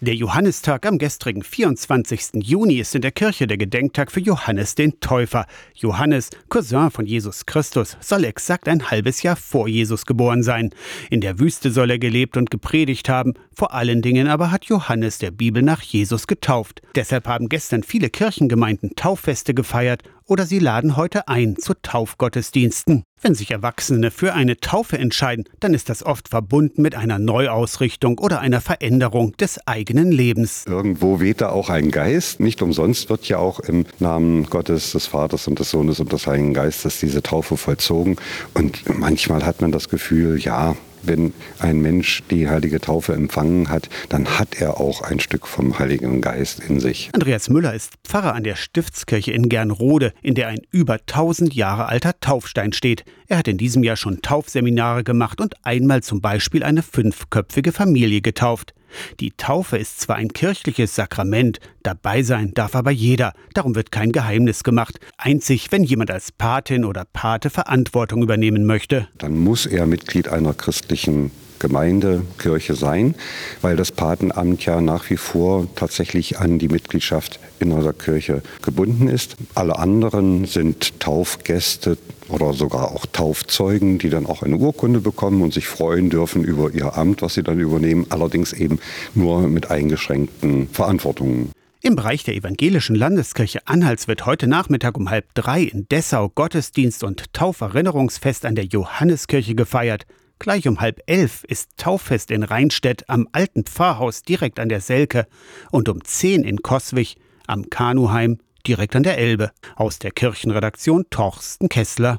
Der Johannistag am gestrigen 24. Juni ist in der Kirche der Gedenktag für Johannes den Täufer. Johannes, Cousin von Jesus Christus, soll exakt ein halbes Jahr vor Jesus geboren sein. In der Wüste soll er gelebt und gepredigt haben. Vor allen Dingen aber hat Johannes der Bibel nach Jesus getauft. Deshalb haben gestern viele Kirchengemeinden Tauffeste gefeiert oder sie laden heute ein zu Taufgottesdiensten. Wenn sich Erwachsene für eine Taufe entscheiden, dann ist das oft verbunden mit einer Neuausrichtung oder einer Veränderung des eigenen Lebens. Irgendwo weht da auch ein Geist. Nicht umsonst wird ja auch im Namen Gottes, des Vaters und des Sohnes und des Heiligen Geistes diese Taufe vollzogen. Und manchmal hat man das Gefühl, ja, wenn ein Mensch die heilige Taufe empfangen hat, dann hat er auch ein Stück vom Heiligen Geist in sich. Andreas Müller ist Pfarrer an der Stiftskirche in Gernrode, in der ein über 1000 Jahre alter Taufstein steht. Er hat in diesem Jahr schon Taufseminare gemacht und einmal zum Beispiel eine fünfköpfige Familie getauft. Die Taufe ist zwar ein kirchliches Sakrament, dabei sein darf aber jeder, darum wird kein Geheimnis gemacht, einzig wenn jemand als Patin oder Pate Verantwortung übernehmen möchte. Dann muss er Mitglied einer christlichen Gemeinde, Kirche sein, weil das Patenamt ja nach wie vor tatsächlich an die Mitgliedschaft in einer Kirche gebunden ist. Alle anderen sind Taufgäste oder sogar auch Taufzeugen, die dann auch eine Urkunde bekommen und sich freuen dürfen über ihr Amt, was sie dann übernehmen, allerdings eben nur mit eingeschränkten Verantwortungen. Im Bereich der evangelischen Landeskirche Anhalts wird heute Nachmittag um halb drei in Dessau Gottesdienst und Tauferinnerungsfest an der Johanneskirche gefeiert. Gleich um halb elf ist Tauffest in Rheinstedt am alten Pfarrhaus direkt an der Selke und um zehn in Koswig am Kanuheim direkt an der Elbe. Aus der Kirchenredaktion Torsten Kessler.